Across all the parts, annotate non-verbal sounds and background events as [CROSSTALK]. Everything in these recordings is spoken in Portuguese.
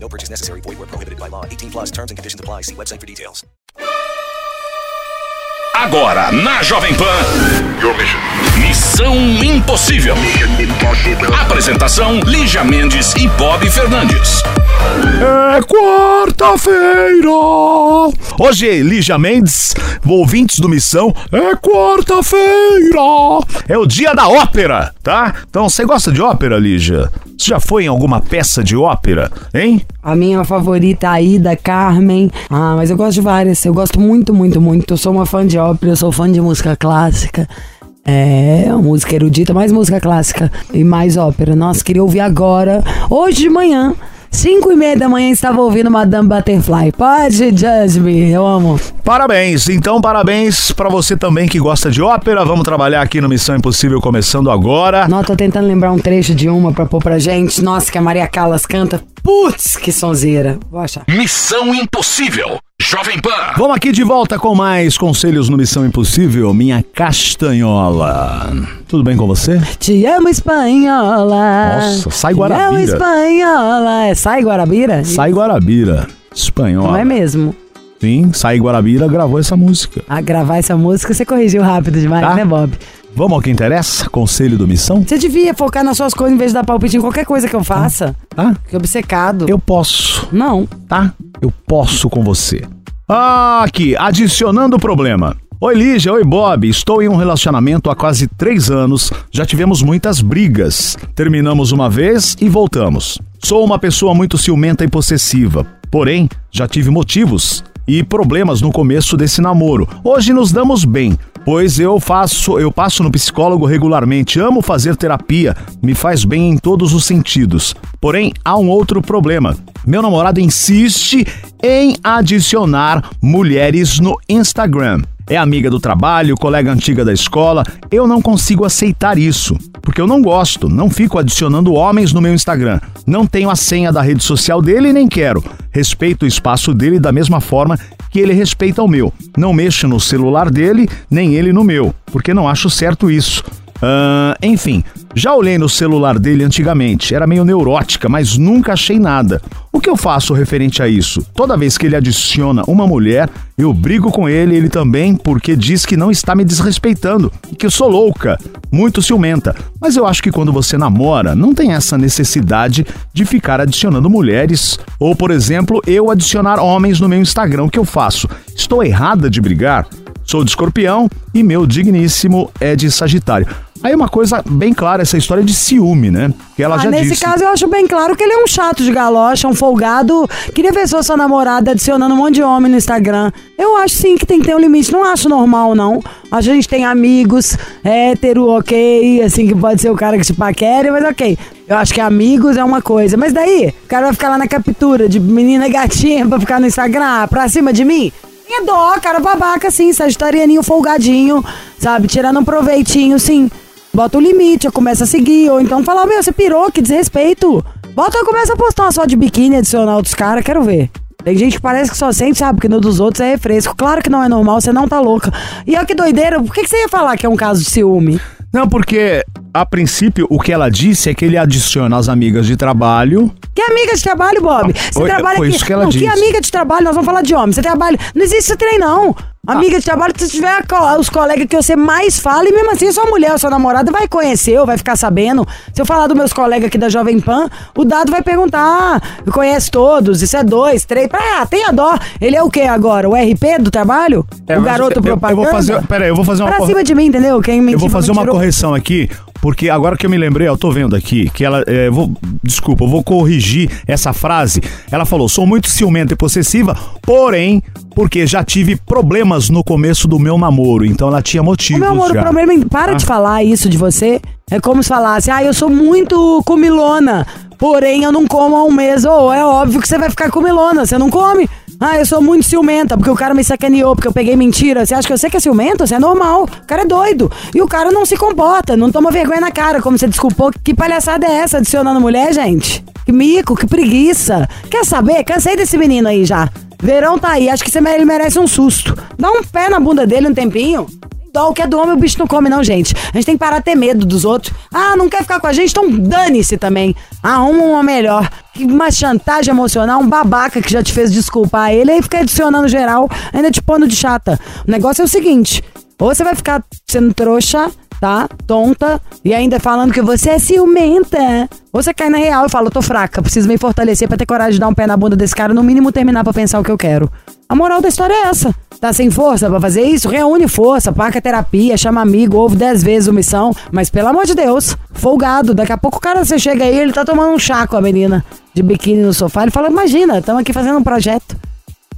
No purchase necessary. Void where prohibited by law. 18 plus terms and conditions apply. See website for details. Agora na Jovem Pan. Missão Impossível. Apresentação: Lígia Mendes e Bob Fernandes. É quarta-feira! Hoje, Lígia Mendes, ouvintes do Missão, é quarta-feira! É o dia da ópera, tá? Então, você gosta de ópera, Lígia? Você já foi em alguma peça de ópera, hein? A minha favorita, é a Ida Carmen. Ah, mas eu gosto de várias. Eu gosto muito, muito, muito. Eu sou uma fã de ópera, eu sou fã de música clássica. É, música erudita, mais música clássica e mais ópera. Nossa, queria ouvir agora, hoje de manhã. 5 e meia da manhã estava ouvindo Madame Butterfly. Pode, Judge Me, eu amo. Parabéns, então parabéns pra você também que gosta de ópera. Vamos trabalhar aqui no Missão Impossível começando agora. Não, tô tentando lembrar um trecho de uma pra pôr pra gente. Nossa, que a Maria Callas canta. Putz, que sonzeira. Vou achar. Missão Impossível. Jovem Pan. Vamos aqui de volta com mais conselhos no Missão Impossível, minha castanhola. Tudo bem com você? Te amo, espanhola. Nossa, sai Te amo, Guarabira. espanhola. É Sai Guarabira? Sai Guarabira, espanhola. Não é mesmo? Sim, Sai Guarabira gravou essa música. A gravar essa música você corrigiu rápido demais, Tá. né, Bob? Vamos ao que interessa? Conselho do Missão? Você devia focar nas suas coisas em vez de dar palpite em qualquer coisa que eu faça. Tá? Que obcecado. Eu posso, Não. tá? Eu posso com você. Ah, aqui, adicionando o problema. Oi, Lígia. Oi, Bob. Estou em um relacionamento há quase três anos. Já tivemos muitas brigas. Terminamos uma vez e voltamos. Sou uma pessoa muito ciumenta e possessiva. Porém, já tive motivos e problemas no começo desse namoro. Hoje nos damos bem, pois eu faço, eu passo no psicólogo regularmente, amo fazer terapia, me faz bem em todos os sentidos. Porém, há um outro problema. Meu namorado insiste em adicionar mulheres no Instagram. É amiga do trabalho, colega antiga da escola. Eu não consigo aceitar isso, porque eu não gosto, não fico adicionando homens no meu Instagram. Não tenho a senha da rede social dele e nem quero. Respeito o espaço dele da mesma forma que ele respeita o meu. Não mexo no celular dele, nem ele no meu, porque não acho certo isso. Ah, enfim, já olhei no celular dele antigamente, era meio neurótica, mas nunca achei nada. O que eu faço referente a isso? Toda vez que ele adiciona uma mulher, eu brigo com ele, ele também, porque diz que não está me desrespeitando e que eu sou louca, muito ciumenta. Mas eu acho que quando você namora, não tem essa necessidade de ficar adicionando mulheres, ou por exemplo, eu adicionar homens no meu Instagram. O que eu faço? Estou errada de brigar? Sou de escorpião e meu digníssimo é de Sagitário. Aí uma coisa bem clara, essa história de ciúme, né? Que ela Ah, já nesse disse. caso, eu acho bem claro que ele é um chato de galocha, um folgado. Queria ver só sua namorada adicionando um monte de homem no Instagram. Eu acho sim que tem que ter um limite. Não acho normal, não. Acho que a gente tem amigos, hétero, ok. Assim, que pode ser o cara que te paquere, mas ok. Eu acho que amigos é uma coisa. Mas daí, o cara vai ficar lá na captura de menina gatinha pra ficar no Instagram, pra cima de mim? Tem dó, cara babaca, assim, sagitarianinho folgadinho, sabe? Tirando um proveitinho, sim. Bota o limite, eu começo a seguir. Ou então fala, meu, você pirou, que desrespeito. Bota eu começo a postar uma só de biquíni, adicionar outros caras, quero ver. Tem gente que parece que só sente, sabe? Que no dos outros é refresco. Claro que não é normal, você não tá louca. E olha que doideira, por que, que você ia falar que é um caso de ciúme? Não, porque a princípio o que ela disse é que ele adiciona as amigas de trabalho. Que amiga de trabalho, Bob? Você foi- trabalha foi aqui. isso que ela não, disse. que amiga de trabalho, nós vamos falar de homem. Você trabalha. Não existe esse trem, não. Amiga de trabalho, se tiver co- os colegas que você mais fala, e mesmo assim, sua mulher, sua namorada vai conhecer ou vai ficar sabendo. Se eu falar dos meus colegas aqui da Jovem Pan, o dado vai perguntar: ah, conhece todos, isso é dois, três. Ah, tenha dó. Ele é o que agora? O RP do trabalho? É, o mas garoto eu- eu- eu vou propaganda? fazer- peraí, eu vou fazer uma Pra corre- cima de mim, entendeu? Quem mentiu, Eu vou fazer uma correção aqui, porque agora que eu me lembrei, eu tô vendo aqui que ela. é, vou, desculpa, eu vou corrigir essa frase. Ela falou: sou muito ciumenta e possessiva, porém, porque já tive problemas no começo do meu namoro. Então ela tinha motivos. meu amor, já. o problema é, para Ah. de falar isso de você. É como se falasse, ah, eu sou muito comilona, porém eu não como há um mês. Ou é óbvio que você vai ficar comilona, você não come. Ah, eu sou muito ciumenta, porque o cara me sacaneou, porque eu peguei mentira. Você acha que eu sei que é ciumento? Isso é normal. O cara é doido. E o cara não se comporta, não toma vergonha na cara, como você desculpou. Que palhaçada é essa adicionando mulher, gente? Que mico, que preguiça. Quer saber? Cansei desse menino aí já. Verão tá aí, acho que você, ele merece um susto. Dá um pé na bunda dele um tempinho. O que é do homem o bicho não come, não, gente. A gente tem que parar de ter medo dos outros. Ah, não quer ficar com a gente? Então dane-se também. Arruma uma melhor. Uma chantagem emocional, um babaca que já te fez desculpar ele, aí fica adicionando geral, ainda te pondo de chata. O negócio é o seguinte: ou você vai ficar sendo trouxa, tá? Tonta, e ainda falando que você é ciumenta. Você cai na real e fala, eu tô fraca, preciso me fortalecer pra ter coragem de dar um pé na bunda desse cara, no mínimo terminar pra pensar o que eu quero. A moral da história é essa. Tá sem força pra fazer isso? Reúne força, paga terapia, chama amigo, ouve dez vezes o missão. Mas pelo amor de Deus, folgado. Daqui a pouco o cara, você chega aí, ele tá tomando um chá com a menina de biquíni no sofá. Ele fala, imagina, estamos aqui fazendo um projeto.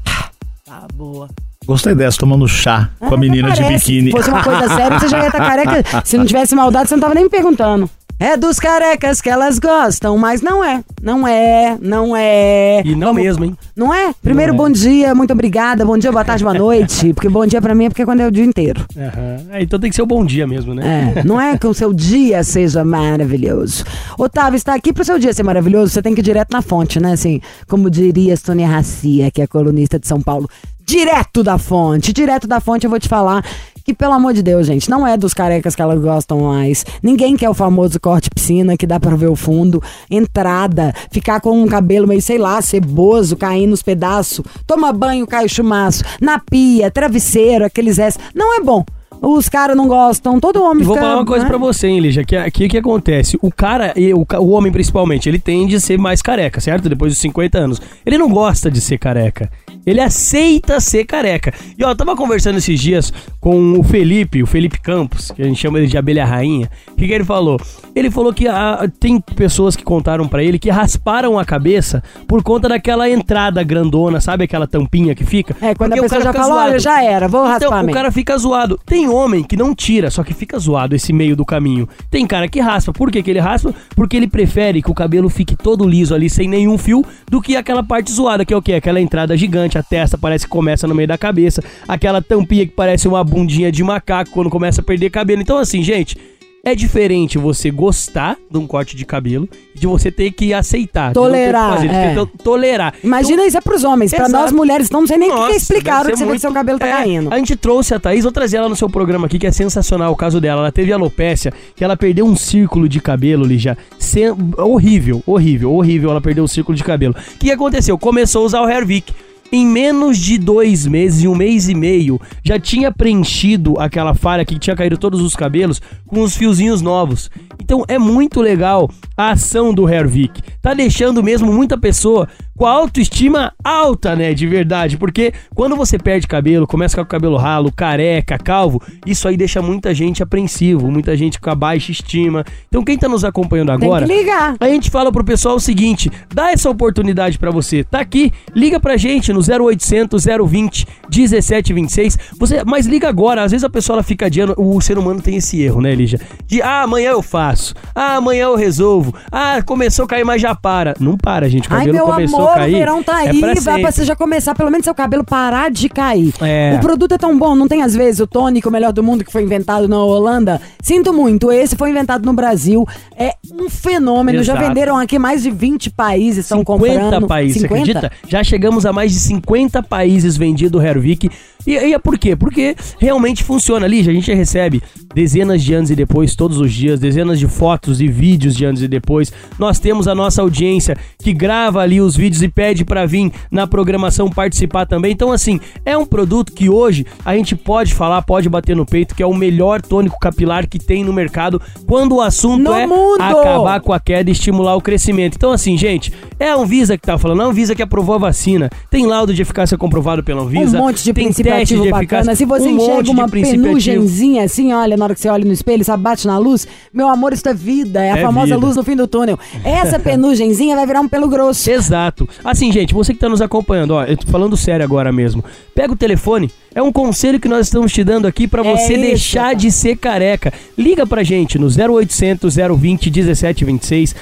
[SIGHS] Tá boa. Gostei dessa, tomando chá com a menina de biquíni. Se fosse uma coisa séria, você já ia estar careca. [LAUGHS] Se não tivesse maldade, você não tava nem me perguntando. É dos carecas que elas gostam, mas não é. Não é, não é. E não mesmo, hein? Não é? Primeiro, Não é. bom dia, muito obrigada. Bom dia, boa tarde, boa noite. Porque bom dia pra mim é porque é quando é o dia inteiro. Aham. É, então tem que ser o bom dia mesmo, né? É, não é que o seu dia seja maravilhoso. Otávio, está aqui pro seu dia ser maravilhoso, você tem que ir direto na fonte, né? Assim, como diria Sônia Racia, que é colunista de São Paulo. Direto da fonte, direto da fonte eu vou te falar que, pelo amor de Deus, gente, não é dos carecas que elas gostam mais. Ninguém quer o famoso corte piscina, que dá pra ver o fundo. Entrada, ficar com um cabelo meio, sei lá, ceboso, caindo nos pedaços. Toma banho, cai o chumaço. Na pia, travesseiro, aqueles restos. Não é bom. Os caras não gostam, todo homem vou fica, falar uma coisa né? pra você, hein, Lígia, que aqui o que acontece? O cara, e o, o homem principalmente, ele tende a ser mais careca, certo? Depois dos 50 anos. Ele não gosta de ser careca. Ele aceita ser careca. E ó, eu tava conversando esses dias com o Felipe, o Felipe Campos, que a gente chama ele de abelha rainha. O que, que ele falou? Ele falou que ah, tem pessoas que contaram pra ele que rasparam a cabeça por conta daquela entrada grandona, sabe aquela tampinha que fica? É, quando Porque a o pessoa cara já fala, olha, já era, vou raspar Então, o mesmo. cara fica zoado. Tem homem que não tira, só que fica zoado esse meio do caminho. Tem cara que raspa. Por que, que ele raspa? Porque ele prefere que o cabelo fique todo liso ali, sem nenhum fio, do que aquela parte zoada, que é o quê? Aquela entrada gigante, a testa parece que começa no meio da cabeça, aquela tampinha que parece uma bundinha de macaco quando começa a perder cabelo. Então, assim, gente. É diferente você gostar de um corte de cabelo de você ter que aceitar. o Tolerar, fazer, é. tolerar. Imagina isso é pros homens. Pra Exato. nós mulheres, não sei nem o que Nossa, explicaram deve que você vê que seu cabelo tá É, caindo. A gente trouxe a Thaís, vou trazer ela no seu programa aqui, que é sensacional o caso dela. Ela teve alopécia, que ela perdeu um círculo de cabelo, Lígia. Sem- Horrível, horrível, horrível. Ela perdeu o círculo de cabelo. O que aconteceu? Começou a usar o Hervik. Em menos de dois meses, em um mês e meio, já tinha preenchido aquela falha que tinha caído todos os cabelos com os fiozinhos novos. Então é muito legal a ação do Hervik. Tá deixando mesmo muita pessoa com a autoestima alta, né? De verdade. Porque quando você perde cabelo, começa com o cabelo ralo, careca, calvo, isso aí deixa muita gente apreensivo, muita gente com a baixa estima. Então quem tá nos acompanhando Tem agora. que ligar. A gente fala pro pessoal o seguinte: dá essa oportunidade pra você. Tá aqui, liga pra gente no 0800 020 1726. Você, mas liga agora. Às vezes a pessoa ela fica adiando. O ser humano tem esse erro, né, Lígia? De ah, amanhã eu faço. Ah, amanhã eu resolvo. Ah, começou a cair, mas já para. Não para, gente. O Ai, cabelo meu começou amor, cair. o verão tá é aí, pra vai pra você já começar, pelo menos seu cabelo parar de cair. É. O produto é tão bom, não tem às vezes o tônico, o melhor do mundo, que foi inventado na Holanda? Sinto muito, esse foi inventado no Brasil, é um fenômeno, já Exato. venderam aqui mais de 20 países, estão 50 comprando. países, 50? você acredita? Já chegamos a mais de 50 países vendido o Hervik. E, e é por quê? Porque realmente funciona ali. A gente recebe dezenas de anos e depois, todos os dias, dezenas de fotos e vídeos de anos e depois. Nós temos a nossa audiência que grava ali os vídeos e pede pra vir na programação participar também. Então, assim, é um produto que hoje a gente pode falar, pode bater no peito, que é o melhor tônico capilar que tem no mercado quando o assunto No é mundo! acabar com a queda e estimular o crescimento. Então, assim, gente, é a Anvisa que tá falando, a Anvisa que aprovou a vacina. Tem laudo de eficácia comprovado pela Anvisa. Um monte de tem princípio ativo de bacana. eficácia. Se você um enxerga de uma penugenzinha assim, olha, na hora que você olha no espelho, sabe, bate na luz, meu amor, isso é vida. É a É famosa vida. luz no fim do túnel. Essa [LAUGHS] penugenzinha vai virar um pelo grosso. Exato. Assim, gente, você que tá nos acompanhando, ó, eu tô falando sério agora mesmo. Pega o telefone, é um conselho que nós estamos te dando aqui pra É você isso, deixar cara. de ser careca. Liga pra gente no 0800 020 1726,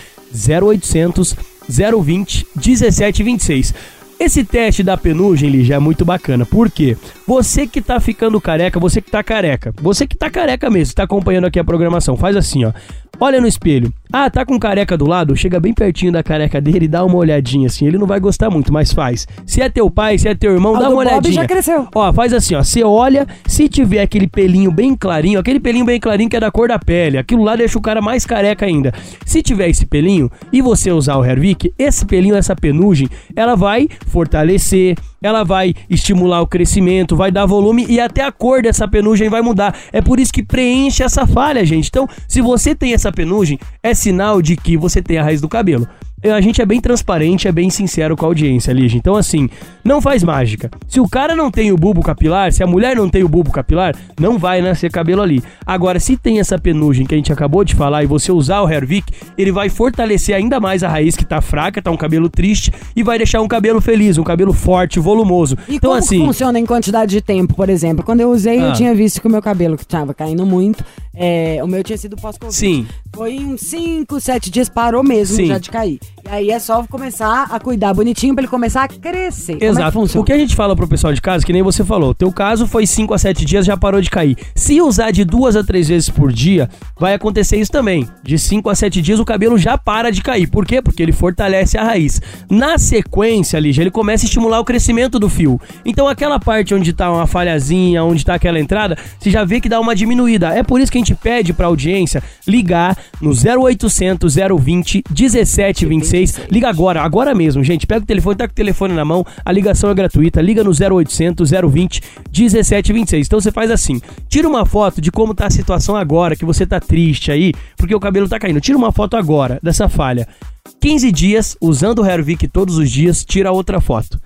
0800 020 1726. Esse teste da penugem, Lígia, é muito bacana. Por quê? Você que tá ficando careca, você que tá careca, você que tá careca mesmo, tá acompanhando aqui a programação, faz assim, ó. Olha no espelho. Ah, tá com careca do lado? Chega bem pertinho da careca dele e dá uma olhadinha assim. Ele não vai gostar muito, mas faz. Se é teu pai, se é teu irmão, Ah, dá uma Bob olhadinha. já cresceu. Ó, faz assim, ó. Você olha, se tiver aquele pelinho bem clarinho, aquele pelinho bem clarinho que é da cor da pele, aquilo lá deixa o cara mais careca ainda. Se tiver esse pelinho e você usar o Hervik, esse pelinho, essa penugem, ela vai fortalecer, ela vai estimular o crescimento, vai dar volume e até a cor dessa penugem vai mudar. É por isso que preenche essa falha, gente. Então, se você tem essa penugem, é sinal de que você tem a raiz do cabelo. A gente é bem transparente, é bem sincero com a audiência, Lígia. Então, assim, não faz mágica. Se o cara não tem o bulbo capilar, se a mulher não tem o bulbo capilar, não vai nascer cabelo ali. Agora, se tem essa penugem que a gente acabou de falar e você usar o Hervik, ele vai fortalecer ainda mais a raiz que tá fraca, tá um cabelo triste e vai deixar um cabelo feliz, um cabelo forte, volumoso. E então, como assim. funciona em quantidade de tempo, por exemplo? Quando eu usei, Ah. eu tinha visto que o meu cabelo, que tava caindo muito, é, o meu tinha sido pós-Covid. Sim. Foi em uns 5, 7 dias, parou mesmo Sim. já de cair. E aí é só começar a cuidar bonitinho pra ele começar a crescer. Como é que Exato. funciona? o que a gente fala pro pessoal de casa, que nem você falou, teu caso foi 5 a 7 dias, já parou de cair. Se usar de duas a três vezes por dia, vai acontecer isso também. De 5 a 7 dias o cabelo já para de cair. Por quê? Porque ele fortalece a raiz. Na sequência, Lígia, ele começa a estimular o crescimento do fio. Então aquela parte onde tá uma falhazinha, onde tá aquela entrada, você já vê que dá uma diminuída. É por isso que a gente pede pra audiência ligar no 0800 020 1726. Liga agora, agora mesmo, gente. Pega o telefone, tá com o telefone na mão, a ligação é gratuita. Liga no 0800 020 1726. Então você faz assim: tira uma foto de como tá a situação agora, que você tá triste aí, porque o cabelo tá caindo. Tira uma foto agora dessa falha. 15 dias, usando o Hervik todos os dias, tira outra foto.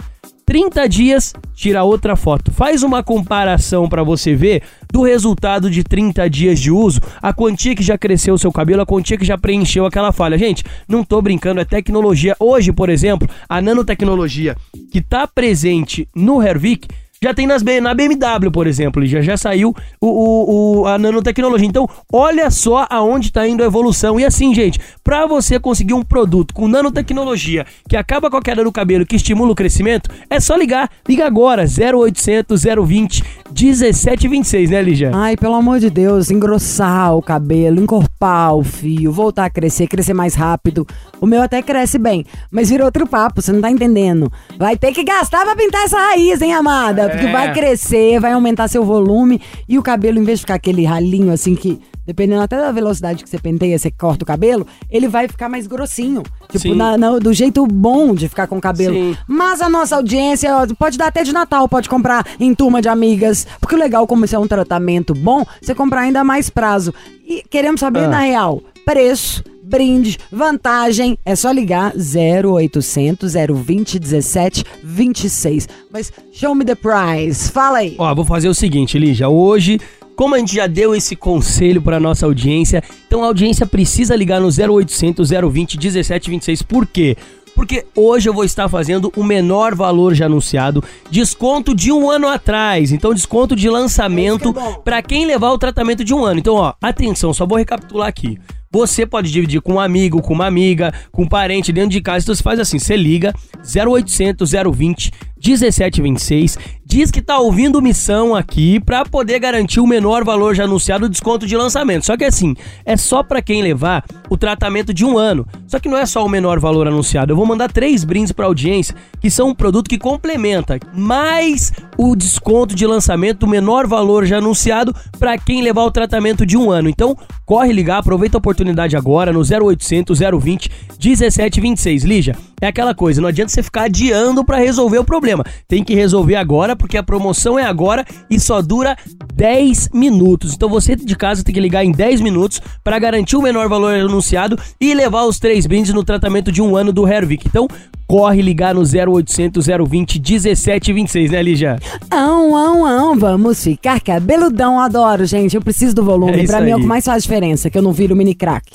30 dias, tira outra foto. Faz uma comparação pra você ver do resultado de 30 dias de uso, a quantia que já cresceu o seu cabelo, a quantia que já preencheu aquela falha. Gente, não tô brincando, é tecnologia. Hoje, por exemplo, a nanotecnologia que tá presente no Hervik já tem nas, na BMW, por exemplo, já, já saiu o, o- o- a nanotecnologia. Então, olha só aonde está indo a evolução. E assim, gente, para você conseguir um produto com nanotecnologia que acaba com a queda do cabelo, que estimula o crescimento, é só ligar. Liga agora, 0800 020 1726, né, Lígia? Ai, pelo amor de Deus, engrossar o cabelo, encorpar o fio, voltar a crescer, crescer mais rápido. O meu até cresce bem, mas vira outro papo, você não tá entendendo. Vai ter que gastar pra pintar essa raiz, hein, amada? Porque É. vai crescer, vai aumentar seu volume e o cabelo, em vez de ficar aquele ralinho assim que, dependendo até da velocidade que você penteia, você corta o cabelo, ele vai ficar mais grossinho. Tipo, na- na- do jeito bom de ficar com o cabelo. Sim. Mas a nossa audiência ó, pode dar até de Natal, pode comprar em turma de amigas. Porque o legal, como isso é um tratamento bom, você comprar ainda mais prazo. E queremos saber, Ah. na real, preço, brinde, vantagem. É só ligar 0800 020 17 26. Mas show me the price. Fala aí. Ó, vou fazer o seguinte, Lígia. Hoje, como a gente já deu esse conselho para nossa audiência, então a audiência precisa ligar no 0800 020 1726. Por quê? Porque hoje eu vou estar fazendo o menor valor já anunciado, desconto de um ano atrás. Então, desconto de lançamento é para quem levar o tratamento de um ano. Então, ó, atenção, só vou recapitular aqui. Você pode dividir com um amigo, com uma amiga, com um parente dentro de casa. Então você faz assim, você liga 0800 020 1726, diz que tá ouvindo missão aqui pra poder garantir o menor valor já anunciado desconto de lançamento. Só que assim, é só pra quem levar o tratamento de um ano. Só que não é só o menor valor anunciado. Eu vou mandar três brindes pra audiência, que são um produto que complementa mais o desconto de lançamento do menor valor já anunciado pra quem levar o tratamento de um ano. Então, corre ligar, aproveita a oportunidade agora no 0800 020 1726. Lígia, é aquela coisa, não adianta você ficar adiando pra resolver o problema. Tem que resolver agora, porque a promoção é agora e só dura 10 minutos. Então você de casa tem que ligar em 10 minutos pra garantir o menor valor anunciado e levar os três brindes no tratamento de um ano do Hervik. Então, corre ligar no 0800 020 1726, né, Lígia? Ão, ão, ão, vamos ficar cabeludão. Adoro, gente. Eu preciso do volume. É pra mim é o que mais faz diferença, que eu não viro mini crack.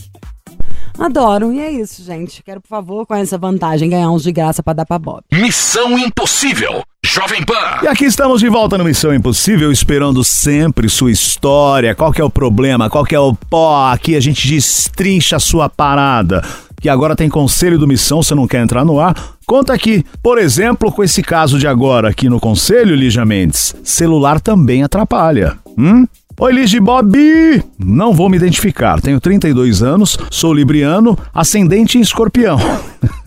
Adoro. E é isso, gente. Quero, por favor, com essa vantagem, ganhar uns de graça pra dar pra Bob. Missão Impossível. Jovem Pan. E aqui estamos de volta no Missão Impossível, esperando sempre sua história. Qual que é o problema? Qual que é o pó? Aqui a gente destrincha a sua parada. Que agora tem conselho do Missão, você não quer entrar no ar? Conta aqui, por exemplo, com esse caso de agora aqui no Conselho, Lígia Mendes. Celular também atrapalha. Hum? Oi, Lige Bob! Não vou me identificar. Tenho 32 anos, sou libriano, ascendente em escorpião. [LAUGHS]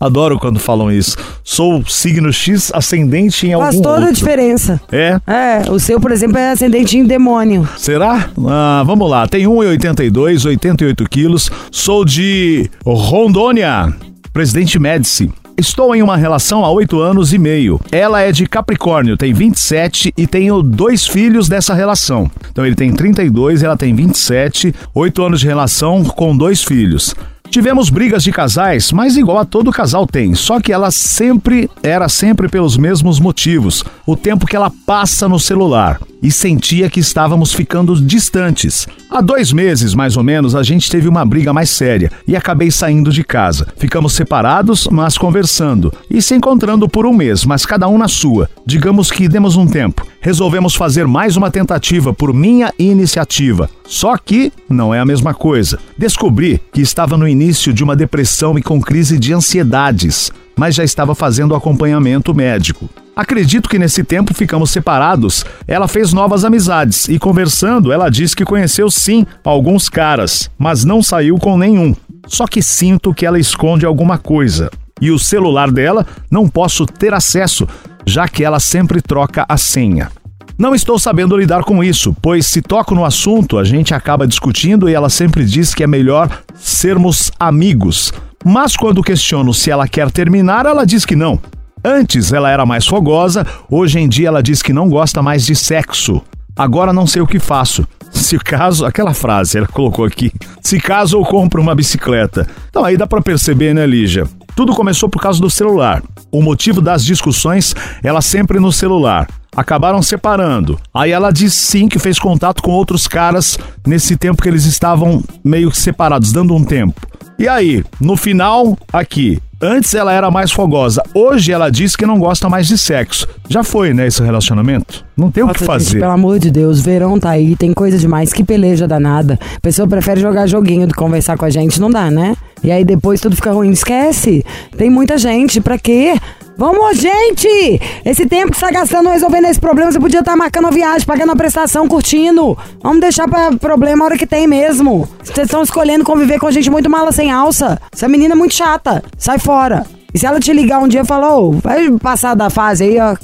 Adoro quando falam isso. Sou signo X ascendente em algum Faz toda outro. a diferença. É? É, o seu, por exemplo, é ascendente em demônio. Será? Ah, vamos lá. Tenho 1,82, 88 quilos. Sou de Rondônia. Presidente Médici. Estou em uma relação há oito anos e meio. Ela é de Capricórnio, tem 27 e tenho dois filhos dessa relação. Então ele tem 32, ela tem 27, oito anos de relação com dois filhos. Tivemos brigas de casais, mas igual a todo casal tem, só que ela sempre era sempre pelos mesmos motivos. O tempo que ela passa no celular e sentia que estávamos ficando distantes. Há dois meses, mais ou menos, a gente teve uma briga mais séria e acabei saindo de casa. Ficamos separados, mas conversando e se encontrando por um mês, mas cada um na sua. Digamos que demos um tempo. Resolvemos fazer mais uma tentativa por minha iniciativa. Só que não é a mesma coisa. Descobri que estava no início de uma depressão e com crise de ansiedades, mas já estava fazendo acompanhamento médico. Acredito que nesse tempo ficamos separados. Ela fez novas amizades e conversando, ela disse que conheceu sim alguns caras, mas não saiu com nenhum. Só que sinto que ela esconde alguma coisa. E o celular dela não posso ter acesso, já que ela sempre troca a senha. Não estou sabendo lidar com isso, pois se toco no assunto, a gente acaba discutindo e ela sempre diz que é melhor sermos amigos. Mas quando questiono se ela quer terminar, ela diz que não. Antes ela era mais fogosa, hoje em dia ela diz que não gosta mais de sexo. Agora não sei o que faço. Se caso, aquela frase ela colocou aqui. Se caso eu compro uma bicicleta. Então aí dá pra perceber, né, Lígia? Tudo começou por causa do celular. O motivo das discussões, ela sempre no celular. Acabaram separando. Aí ela diz sim que fez contato com outros caras nesse tempo que eles estavam meio que separados, dando um tempo. E aí, no final, aqui, Antes ela era mais fogosa. Hoje ela diz que não gosta mais de sexo. Já foi, né, esse relacionamento? Não tem o que fazer. gente, pelo amor de Deus, verão tá aí, tem coisa demais, que peleja danada. A pessoa prefere jogar joguinho do que conversar com a gente, não dá, né? E aí depois tudo fica ruim. Esquece. Tem muita gente, pra quê? Vamos, gente! Esse tempo que você tá gastando resolvendo esse problema, você podia estar marcando uma viagem, pagando uma prestação, curtindo. Vamos deixar pra problema a hora que tem mesmo. Vocês estão escolhendo conviver com gente muito mala sem alça. Essa menina é muito chata. Sai fora. E se ela te ligar um dia e falar, ô, vai passar da fase aí, ó,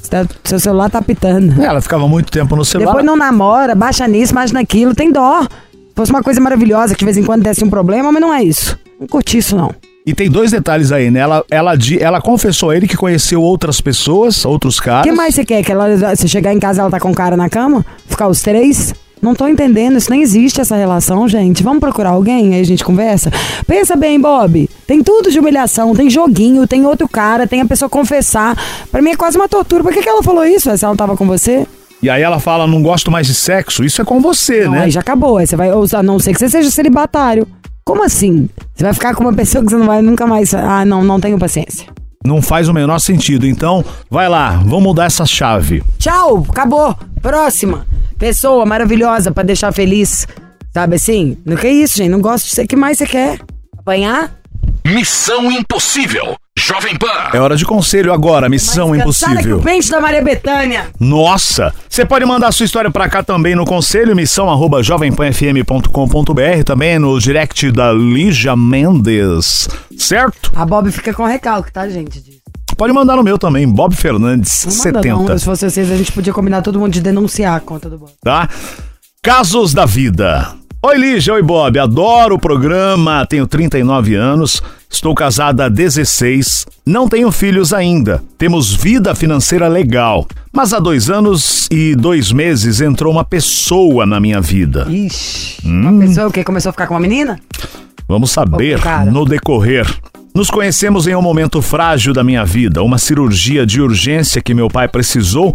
seu celular tá pitando. Ela ficava muito tempo no celular. Depois não namora, baixa nisso, baixa naquilo, tem dó. Fosse uma coisa maravilhosa que de vez em quando desse um problema, mas não é isso. Não curti isso, não. E tem dois detalhes aí, né? Ela, ela, ela confessou a ele que conheceu outras pessoas, outros O caras. que mais você quer? Que ela, você chegar em casa ela tá com o cara na cama? Ficar os três? Não tô entendendo, isso nem existe essa relação, gente. Vamos procurar alguém, aí a gente conversa. Pensa bem, Bob. Tem tudo de humilhação, tem joguinho, tem outro cara, tem a pessoa confessar. Pra mim é quase uma tortura. Por que, que ela falou isso? Se ela tava com você? E aí ela fala, não gosto mais de sexo. Isso é com você, Não, né? aí já acabou. Aí você vai, ou a não ser que você seja celibatário. Como assim? Você vai ficar com uma pessoa que você não vai nunca mais. Ah, não, não tenho paciência. Não faz o menor sentido. Então, vai lá, vamos mudar essa chave. Tchau, acabou. Próxima. Pessoa maravilhosa pra deixar feliz. Sabe assim? Não que isso, gente. Não gosto de ser. O que mais você quer? Apanhar? Missão Impossível. Jovem Pan. É hora de conselho agora, missão Mais cansada que impossível. o pente da Maria Bethânia. Nossa! Você pode mandar sua história pra cá também no conselho, missão arroba jovempanfm.com.br, também no direct da Lígia Mendes, certo? A Bob fica com recalque, tá, gente? Pode mandar no meu também, Bob Fernandes, Não manda, 70. Não. Se fosse vocês, a gente podia combinar todo mundo de denunciar a conta do Bob. tá? Casos da vida. Oi, Lígia, oi, Bob. Adoro o programa, tenho 39 anos, estou casada há 16, não tenho filhos ainda. Temos vida financeira legal. Mas há dois anos e dois meses entrou uma pessoa na minha vida. Ixi. Hum. Uma pessoa o quê? Começou a ficar com uma menina? Vamos saber no decorrer. Nos conhecemos em um momento frágil da minha vida, uma cirurgia de urgência que meu pai precisou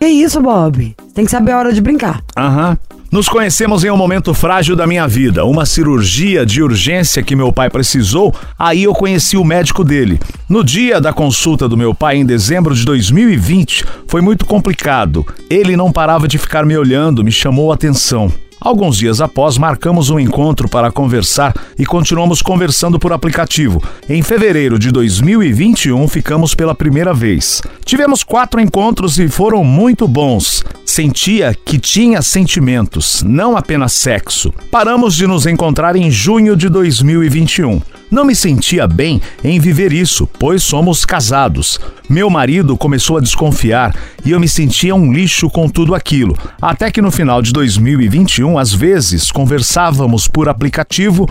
Que isso, Bob? Tem que saber a hora de brincar. Aham. Nos conhecemos em um momento frágil da minha vida, uma cirurgia de urgência que meu pai precisou, aí eu conheci o médico dele. No dia da consulta do meu pai, em dezembro de 2020, foi muito complicado. Ele não parava de ficar me olhando, me chamou a atenção. Alguns dias após, marcamos um encontro para conversar e continuamos conversando por aplicativo. Em fevereiro de 2021, ficamos pela primeira vez. Tivemos quatro encontros e foram muito bons. Sentia que tinha sentimentos, não apenas sexo. Paramos de nos encontrar em junho de 2021. Não me sentia bem em viver isso, pois somos casados. Meu marido começou a desconfiar e eu me sentia um lixo com tudo aquilo. Até que no final de 2021, às vezes, conversávamos por aplicativo,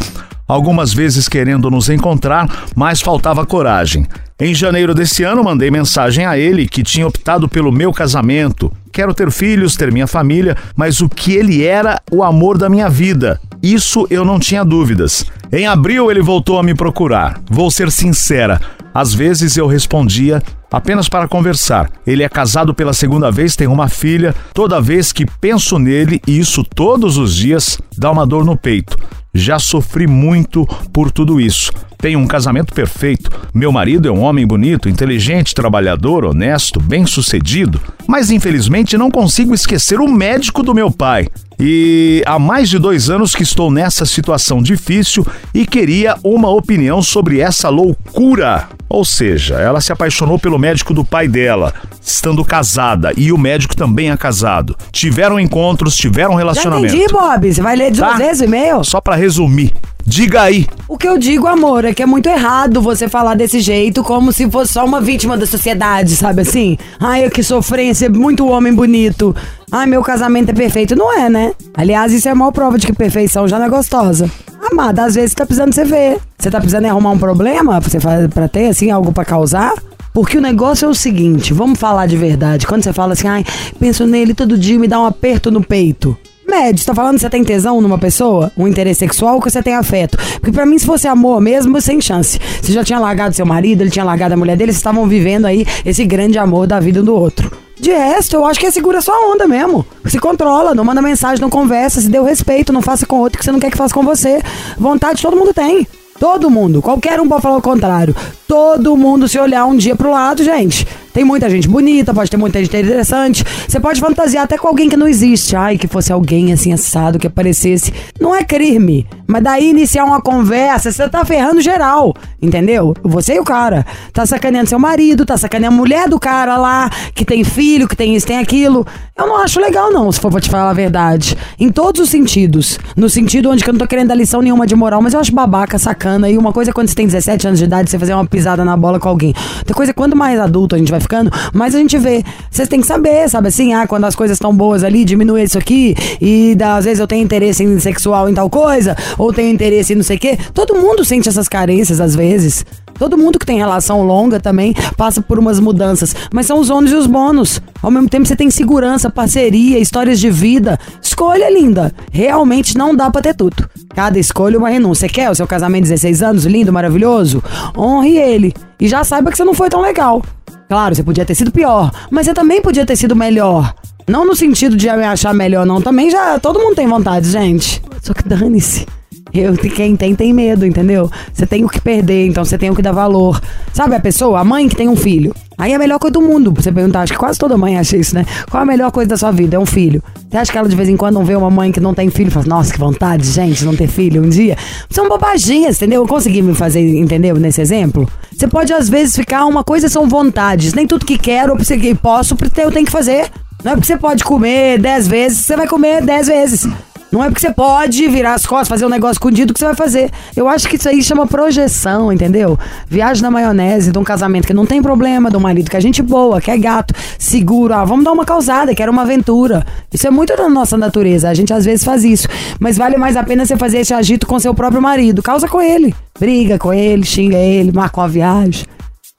algumas vezes querendo nos encontrar, mas faltava coragem. Em janeiro desse ano, mandei mensagem a ele que tinha optado pelo meu casamento. Quero ter filhos, ter minha família, mas o que ele era o amor da minha vida. Isso eu não tinha dúvidas. Em abril ele voltou a me procurar. Vou ser sincera, às vezes eu respondia apenas para conversar. Ele é casado pela segunda vez, tem uma filha. Toda vez que penso nele, e isso todos os dias, dá uma dor no peito. Já sofri muito por tudo isso. Tenho um casamento perfeito. Meu marido é um homem bonito, inteligente, trabalhador, honesto, bem-sucedido. Mas infelizmente não consigo esquecer o médico do meu pai. E há mais de dois anos que estou nessa situação difícil e queria uma opinião sobre essa loucura. Ou seja, ela se apaixonou pelo médico do pai dela, estando casada, e o médico também é casado. Tiveram encontros, tiveram relacionamento. Já entendi, Bob. Você vai ler duas Tá? vezes o e-mail? Só pra resumir, diga aí. O que eu digo, amor, é que é muito errado você falar desse jeito como se fosse só uma vítima da sociedade, sabe assim? Ai, que sofrência, muito homem bonito. Ai, meu casamento é perfeito. Não é, né? Aliás, isso é a maior prova de que perfeição já não é gostosa. Amada, às vezes você tá precisando você ver. Você tá precisando arrumar um problema pra, você pra ter, assim, algo pra causar? Porque o negócio é o seguinte, vamos falar de verdade. Quando você fala assim, ai, penso nele todo dia me dá um aperto no peito. Médio, você tá falando que você tem tesão numa pessoa? Um interesse sexual ou que você tem afeto? Porque pra mim, se fosse amor mesmo, sem chance. Você já tinha largado seu marido, ele tinha largado a mulher dele, vocês estavam vivendo aí esse grande amor da vida um do outro. De resto, eu acho que é segura sua onda mesmo. Se controla, não manda mensagem, não conversa, se deu respeito, não faça com outro que você não quer que faça com você. Vontade todo mundo tem. Todo mundo. Qualquer um pode falar o contrário. Todo mundo se olhar um dia pro lado, gente. Tem muita gente bonita, pode ter muita gente interessante. Você pode fantasiar até com alguém que não existe. Ai, que fosse alguém assim assado, que aparecesse. Não é crime. Mas daí iniciar uma conversa, você tá ferrando geral. Entendeu? Você e o cara. Tá sacaneando seu marido, tá sacaneando a mulher do cara lá, que tem filho, que tem isso, tem aquilo. Eu não acho legal, não, se for pra te falar a verdade. Em todos os sentidos. No sentido onde eu não tô querendo dar lição nenhuma de moral, mas eu acho babaca, sacana. E uma coisa é quando você tem 17 anos de idade, você fazer uma pisada na bola com alguém. Outra coisa é quanto mais adulto a gente vai ficando, mais a gente vê. Vocês têm que saber, sabe assim? Ah, quando as coisas estão boas ali, diminuir isso aqui. E às vezes eu tenho interesse em sexual em tal coisa, ou tenho interesse em não sei o quê. Todo mundo sente essas carências às vezes. Todo mundo que tem relação longa também passa por umas mudanças. Mas são os ônus e os bônus. Ao mesmo tempo você tem segurança, parceria, histórias de vida. Escolha, linda. Realmente não dá pra ter tudo. Cada escolha é uma renúncia. Você quer o seu casamento de 16 anos, lindo, maravilhoso? Honre ele. E já saiba que você não foi tão legal. Claro, você podia ter sido pior, mas você também podia ter sido melhor. Não no sentido de me achar melhor, não. Também já. Todo mundo tem vontade, gente. Só que dane-se. Eu, quem tem, tem medo, entendeu? Você tem o que perder, então você tem o que dar valor. Sabe a pessoa, a mãe que tem um filho? Aí é a melhor coisa do mundo. Você perguntar, acho que quase toda mãe acha isso, né? Qual a melhor coisa da sua vida? É um filho. Você acha que ela de vez em quando não vê uma mãe que não tem filho e fala, nossa, que vontade, gente, não ter filho um dia? São bobaginhas, entendeu? Eu consegui me fazer, entendeu? Nesse exemplo. Você pode, às vezes, ficar. Uma coisa são vontades. Nem tudo que quero que posso, eu tenho que fazer. Não é porque você pode comer dez vezes, você vai comer dez vezes. Não é porque você pode virar as costas, fazer um negócio escondido que você vai fazer. Eu acho que isso aí chama projeção, entendeu? Viagem na maionese de um casamento que não tem problema, de um marido que é gente boa, que é gato, seguro. Ah, vamos dar uma causada, que era uma aventura. Isso é muito da nossa natureza. A gente às vezes faz isso. Mas vale mais a pena você fazer esse agito com seu próprio marido. Causa com ele. Briga com ele, xinga ele, marca uma viagem.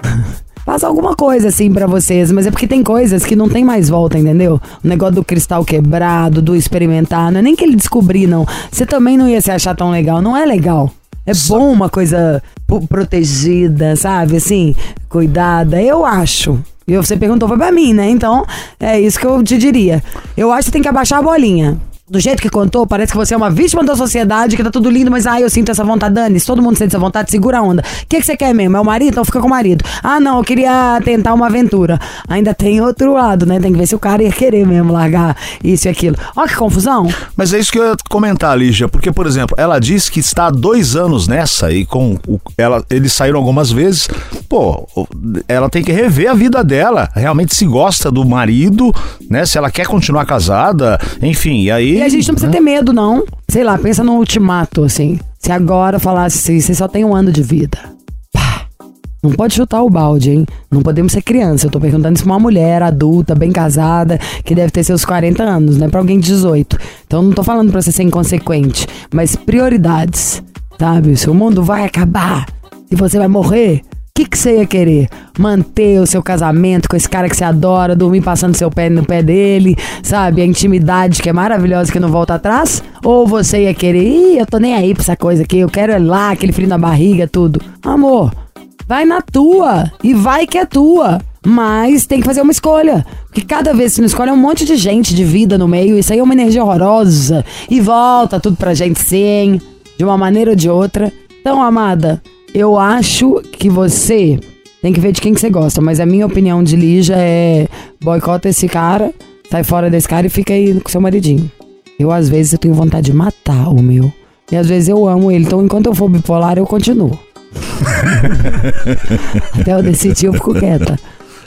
[LAUGHS] Faz alguma coisa assim pra vocês, mas é porque tem coisas que não tem mais volta, entendeu? O negócio do cristal quebrado, do experimentar, não é nem que ele descobrir, não. Você também não ia se achar tão legal, não é legal. É bom uma coisa protegida, sabe? Assim, cuidada, eu acho. E você perguntou foi pra mim, né? Então, é isso que eu te diria. Eu acho que você tem que abaixar a bolinha. Do jeito que contou, parece que você é uma vítima da sociedade, que tá tudo lindo, mas ai, eu sinto essa vontade, Dani. Se todo mundo sente essa vontade, segura a onda. O que, que você quer mesmo? É o marido? Então fica com o marido. Ah, não, eu queria tentar uma aventura. Ainda tem outro lado, né? Tem que ver se o cara ia querer mesmo largar isso e aquilo. Ó, que confusão. Mas é isso que eu ia comentar, Lígia, porque, por exemplo, ela diz que está há dois anos nessa e com o, ela, eles saíram algumas vezes. Pô, ela tem que rever a vida dela. Realmente se gosta do marido, né? Se ela quer continuar casada, enfim, e aí. E a gente não precisa ter medo, não. Sei lá, pensa no ultimato, assim. Se agora falasse assim, você só tem um ano de vida. Pá. Não pode chutar o balde, hein? Não podemos ser criança. Eu tô perguntando isso pra uma mulher adulta, bem casada, que deve ter seus 40 anos, né? Pra alguém de 18. Então não tô falando pra você ser inconsequente, mas prioridades, sabe? Se o mundo vai acabar e você vai morrer, que, que você ia querer? Manter o seu casamento com esse cara que você adora, dormir passando seu pé no pé dele, sabe? A intimidade que é maravilhosa que não volta atrás? Ou você ia querer, ih, eu tô nem aí pra essa coisa aqui, eu quero é lá, aquele frio na barriga, tudo. Amor, vai na tua e vai que é tua. Mas tem que fazer uma escolha. Porque cada vez que não escolhe é um monte de gente de vida no meio. Isso aí é uma energia horrorosa. E volta tudo pra gente sim, de uma maneira ou de outra. Então, amada, eu acho que você tem que ver de quem que você gosta. Mas a minha opinião de Lígia é boicota esse cara, sai fora desse cara e fica aí com seu maridinho. Eu, às vezes, eu tenho vontade de matar o meu. E às vezes eu amo ele. Então, enquanto eu for bipolar, eu continuo. [LAUGHS] Até eu decidir, eu fico quieta.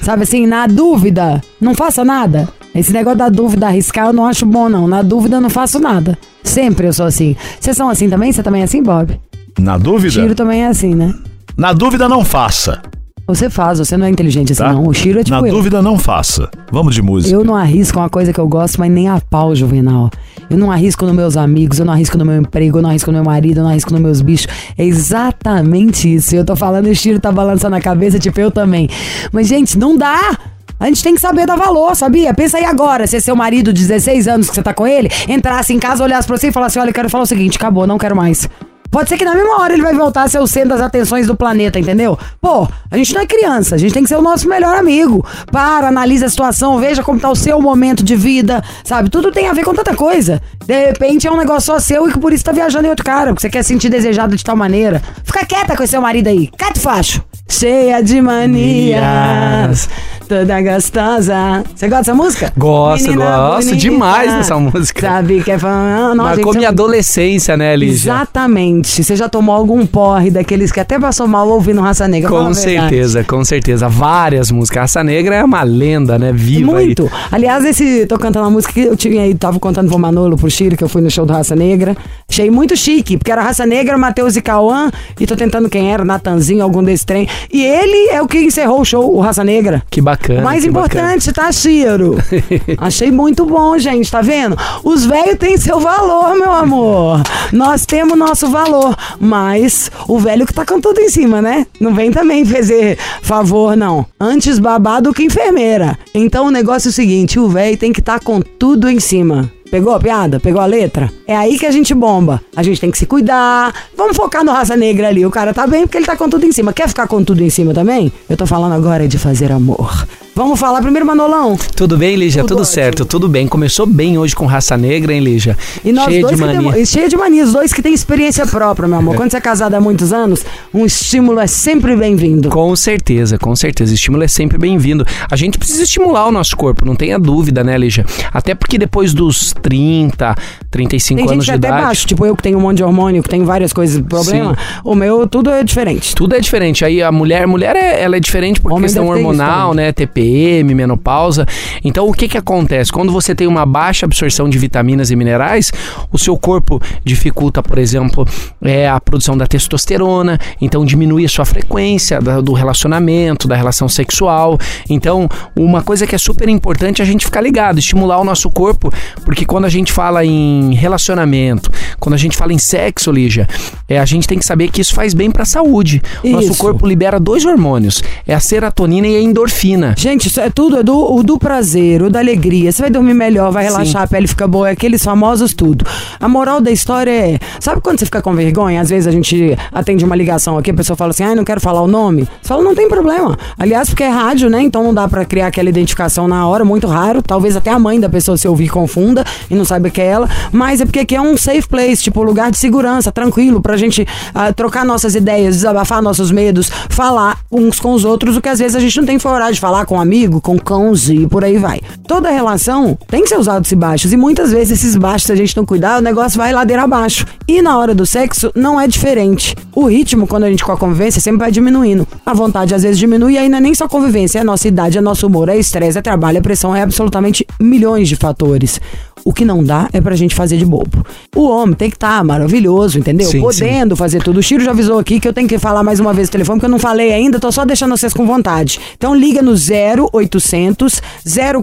Sabe assim, na dúvida, não faça nada. Esse negócio da dúvida arriscar eu não acho bom, não. Na dúvida eu não faço nada. Sempre eu sou assim. Vocês são assim também? Você também é assim, Bob? Na dúvida? Chiro também é assim, né? Na dúvida, não faça. Você faz, você não é inteligente assim, Tá? não. O Chiro é tipo Na eu. dúvida, não faça. Vamos de música. Eu não arrisco uma coisa que eu gosto, mas nem a pau, Juvenal. Eu não arrisco nos meus amigos, eu não arrisco no meu emprego, eu não arrisco no meu marido, eu não arrisco nos meus bichos. É exatamente isso. Eu tô falando e o Chiro tá balançando a cabeça, tipo eu também. Mas, gente, não dá! A gente tem que saber dar valor, sabia? Pensa aí agora, se é seu marido de 16 anos que você tá com ele, entrasse em casa, olhasse pra você e falasse: Olha, eu quero falar o seguinte, acabou, não quero mais. Pode ser que na mesma hora ele vai voltar a ser o centro das atenções do planeta, entendeu? Pô, a gente não é criança, a gente tem que ser o nosso melhor amigo. Para, analisa a situação, veja como tá o seu momento de vida, sabe? Tudo tem a ver com tanta coisa. De repente é um negócio só seu e que por isso tá viajando em outro cara, porque você quer sentir desejado de tal maneira. Fica quieta com esse seu marido aí, quieto facho. Cheia de manias, toda gostosa. Você gosta dessa música? Gosto, Menina gosto demais dessa música. Sabe que é fã. Não, Marcou gente, minha adolescência, né, Lígia? Exatamente. Você já tomou algum porre daqueles que até passou mal ouvindo Raça Negra? Com certeza, com certeza. Várias músicas. Raça Negra é uma lenda, né? Viva aí. Muito. Aliás, esse tô cantando a música que eu tinha aí, tava contando pro Manolo, pro Chiro, que eu fui no show do Raça Negra. Achei muito chique, porque era Raça Negra, Matheus e Cauã, e tô tentando quem era, Natanzinho, algum desse trem. E ele é o que encerrou o show, o Raça Negra. Que bacana. O mais importante, tá, Chiro? [LAUGHS] Achei muito bom, gente, tá vendo? Os velhos têm seu valor, meu amor. Nós temos nosso valor. Mas o velho que tá com tudo em cima, né? Não vem também fazer favor, não. Antes babado que enfermeira. Então o negócio é o seguinte: o velho tem que estar com tudo em cima. Pegou a piada? Pegou a letra? É aí que a gente bomba. A gente tem que se cuidar. Vamos focar no raça negra ali. O cara tá bem porque ele tá com tudo em cima. Quer ficar com tudo em cima também? Eu tô falando agora de fazer amor. Vamos falar primeiro, Manolão. Tudo bem, Lígia? Tudo Tudo, certo, tudo bem. Começou bem hoje com Raça Negra, hein, Lígia? E nós Cheia dois de mania. temos, cheia de mania, os dois que têm experiência própria, meu amor. [LAUGHS] Quando você é casado há muitos anos, um estímulo é sempre bem-vindo. Com certeza, com certeza. Estímulo é sempre bem-vindo. A gente precisa estimular o nosso corpo, não tenha dúvida, né, Lígia? Até porque depois dos 30, 35 Tem anos gente de até idade. baixo, tipo eu que tenho um monte de hormônio, que tenho várias coisas, problema. O meu, tudo é diferente. Tudo é diferente. Aí a mulher, mulher é, ela é diferente por Homem questão hormonal, né? TPM, menopausa. Então o que que acontece? Quando você tem uma baixa absorção de vitaminas e minerais, o seu corpo dificulta, por exemplo, é, a produção da testosterona, então diminui a sua frequência da- do relacionamento, da relação sexual. Então, uma coisa que é super importante é a gente ficar ligado, estimular o nosso corpo, porque quando a gente fala em relacionamento, quando a gente fala em sexo, Lígia, é, a gente tem que saber que isso faz bem para a saúde. O Nosso Isso. corpo libera dois hormônios, é a serotonina e a endorfina. Gente, Gente, isso é tudo, é do, o do prazer, o da alegria. Você vai dormir melhor, vai relaxar, a pele fica boa, é aqueles famosos tudo. A moral da história é. Sabe quando você fica com vergonha? Às vezes a gente atende uma ligação aqui, a pessoa fala assim, ai, não quero falar o nome. Você fala, não tem problema. Aliás, porque é rádio, né? Então não dá pra criar aquela identificação na hora, muito raro. Talvez até a mãe da pessoa se ouvir confunda e não saiba que é ela. Mas é porque aqui é um safe place, tipo, lugar de segurança, tranquilo, pra gente ah, trocar nossas ideias, desabafar nossos medos, falar uns com os outros, o que às vezes a gente não tem coragem de falar com amigo, com cãos e por aí vai. Toda relação tem seus altos e baixos, e muitas vezes esses baixos, se a gente não cuidar, o negócio vai ladeira abaixo. E na hora do sexo, não é diferente. O ritmo, quando a gente com a convivência, sempre vai diminuindo. A vontade às vezes diminui, e não é nem só convivência, é a nossa idade, é nosso humor, é estresse, é trabalho, é pressão, é absolutamente milhões de fatores. O que não dá é pra gente fazer de bobo. O homem tem que estar maravilhoso, entendeu? Sim, Podendo fazer tudo. O Chiro já avisou aqui que eu tenho que falar mais uma vez o telefone, porque eu não falei ainda, tô só deixando vocês com vontade. Então liga no 0800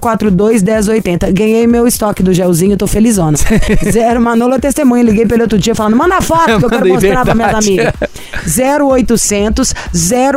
042 1080. Ganhei meu estoque do gelzinho, tô felizona. [LAUGHS] Zero, Manolo é testemunha, liguei pra ele outro dia falando, manda foto que eu quero mostrar pra minhas verdade. amigas. 0800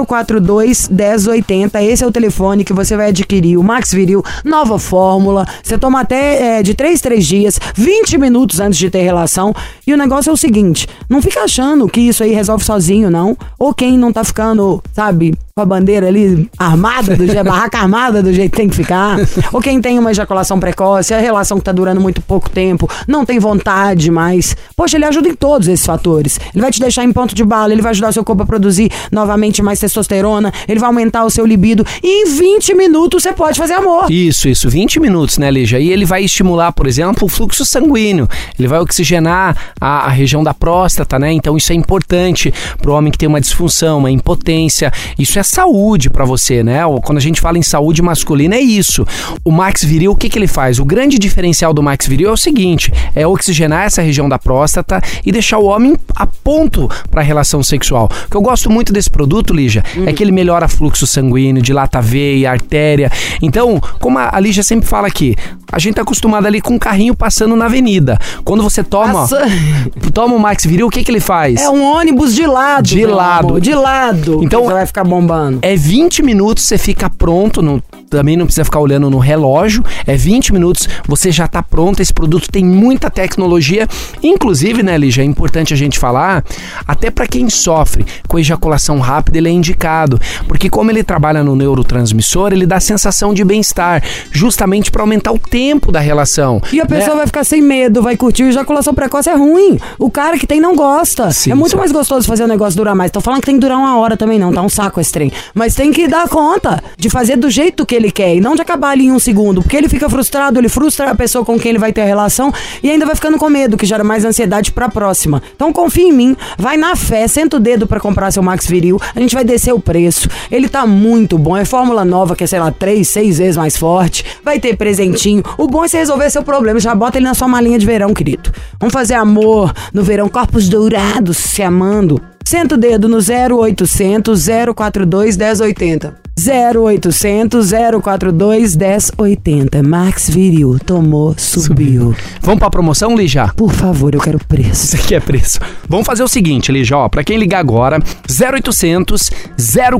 042 1080. Esse é o telefone que você vai adquirir o Max Viril, nova fórmula. Você toma até é, de 3 3 dias, 20 minutos antes de ter relação. E o negócio é o seguinte: não fica achando que isso aí resolve sozinho, não. Ou quem não tá ficando, sabe, com a bandeira ali armada, do jeito, barraca armada do jeito que tem que ficar. Ou quem tem uma ejaculação precoce, a relação que tá durando muito pouco tempo, não tem vontade mais. Poxa, ele ajuda em todos esses fatores. Ele vai te deixar em ponto de bala, ele vai ajudar o seu corpo a produzir novamente mais testosterona, ele vai aumentar o seu libido. E em 20 minutos você pode fazer amor. Isso, isso, 20 minutos, né, Lígia? E ele vai estimular, por exemplo, o fluxo sanguíneo. Ele vai oxigenar a, a região da próstata, né? Então isso é importante pro homem que tem uma disfunção, uma impotência. Isso é saúde pra você, né? Quando a gente fala em saúde masculina, é isso. O Max Viril, o que, que ele faz? O grande diferencial do Max Viril é o seguinte: é oxigenar essa região da próstata e deixar o homem a ponto para a relação sexual. O que eu gosto muito desse produto, Lígia, é que ele melhora fluxo sanguíneo, dilata a veia, artéria. Então, como a Lígia sempre fala aqui, a gente tá acostumado ali com um carrinho passando na avenida. Quando você toma, ó, [LAUGHS] toma o Max Viril, o que que ele faz? É um ônibus de lado. De lado. amor, de lado. Então- vai ficar bombando. É 20 minutos, você fica pronto, não- também não precisa ficar olhando no relógio. É 20 minutos, você já tá pronto. Esse produto tem muita tecnologia. Inclusive, né, Lígia, é importante a gente falar, até para quem sofre com ejaculação rápida, ele é indicado. Porque como ele trabalha no neurotransmissor, ele dá sensação de bem-estar, justamente para aumentar o tempo da relação. E a pessoa né? vai ficar sem medo, vai curtir. Ejaculação precoce é ruim. O cara que tem não gosta. Sim, é muito sim. mais gostoso fazer o negócio durar mais. Tô falando que tem que durar uma hora também, não. Tá um saco esse trem. Mas tem que dar conta de fazer do jeito que ele quer e não de acabar ali em um segundo. Porque ele fica frustrado, ele frustra a pessoa com quem ele vai ter a relação e ainda vai ficando com medo, que gera mais ansiedade pra próxima. Então confia em mim, vai na fé, senta o dedo pra comprar seu Max Viril. A gente vai descer o preço. Ele tá muito bom. É fórmula nova, que é, sei lá, três, seis vezes mais forte. Vai ter presentinho. O bom é você resolver seu problema. Já bota ele na sua malinha de verão, querido. Vamos fazer amor no verão, corpos dourados se amando. Senta o dedo no 0800 042 1080. 0800 042 1080. Max Viril. Tomou, subiu. Vamos pra promoção, Lígia? Por favor, eu quero preço. Isso aqui é preço. Vamos fazer o seguinte, Lígia, ó, pra quem ligar agora, 0800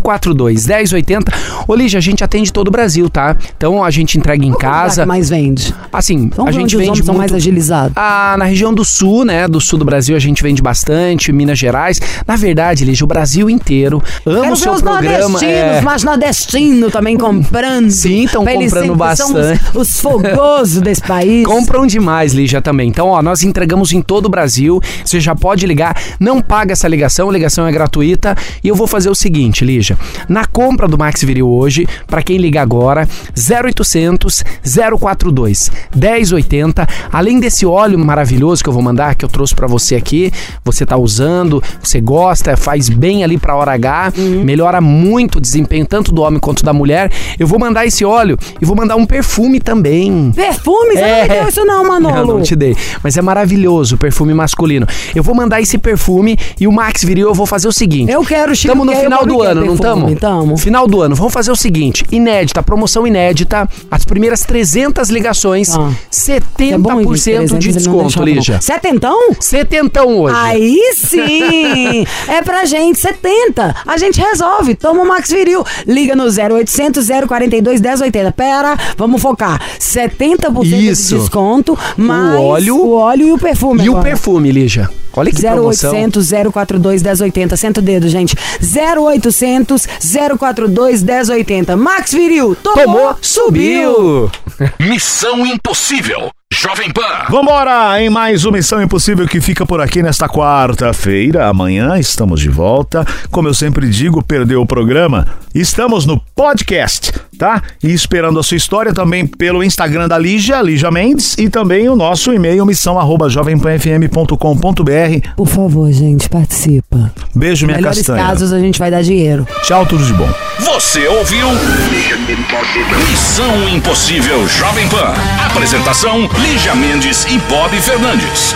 042 1080. Ô, Lígia, a gente atende todo o Brasil, tá? Então a gente entrega em Qual casa. mais vende? Assim, Vamos a gente onde os vende homens são muito... mais agilizados. Ah, na região do sul, né? Do sul do Brasil a gente vende bastante, Minas Gerais. Na verdade, Lígia, o Brasil inteiro ama Quero o ver seu os programa. nordestinos, é. mas nordestinos também comprando. [LAUGHS] Sim, tão Pra eles comprando sempre são bastante. Os, os fogosos desse país. Compram demais, Lígia, também. Então, ó, nós entregamos em todo o Brasil. Você já pode ligar, não paga essa ligação, a ligação é gratuita. E eu vou fazer o seguinte, Lígia. Na compra do Max Viril hoje, pra quem liga agora, 0800 042 1080. Além desse óleo maravilhoso que eu vou mandar, que eu trouxe pra você aqui, você tá usando, você gosta, faz bem ali pra hora H, melhora muito o desempenho tanto do homem quanto da mulher. Eu vou mandar esse óleo e vou mandar um perfume também. Perfume? Você não me deu isso não, Manolo. [LAUGHS] Eu não te dei. Mas é maravilhoso o perfume masculino. Eu vou mandar esse perfume e o Max Viril eu vou fazer o seguinte. Eu quero, Chico, Estamos no final do ano, não perfume, estamos? tamo. Final do ano. Vamos fazer o seguinte: inédita, promoção inédita. As primeiras 300 ligações, Tá. 70% É de gente, 300, ele não desconto, não. Lígia. Setentão? Setentão hoje. Aí sim! [LAUGHS] é pra gente. 70. A gente resolve. Toma o Max Viril. Liga no 0800 042 1080. Pera, vamos focar. 70% Isso. de desconto, mais óleo o óleo e o perfume. E o agora. perfume, Lígia? Olha que promoção. 0800 042 1080. Senta o dedo, gente. 0800 042 1080. Max Viril. Tomou, Tomou, subiu. Missão Impossível. Jovem Pan. Vambora em mais uma Missão Impossível que fica por aqui nesta quarta-feira. Amanhã estamos de volta. Como eu sempre digo, perdeu o programa? Estamos no podcast, tá? E esperando a sua história também pelo Instagram da Lígia, Lígia Mendes, e também o nosso e-mail missão arroba jovempanfm.com.br. Por favor, gente, participa. Beijo, minha Melhores castanha. casos a gente vai dar dinheiro. Tchau, tudo de bom. Você ouviu? Missão Impossível Jovem Pan. Apresentação: Lígia Mendes e Bob Fernandes.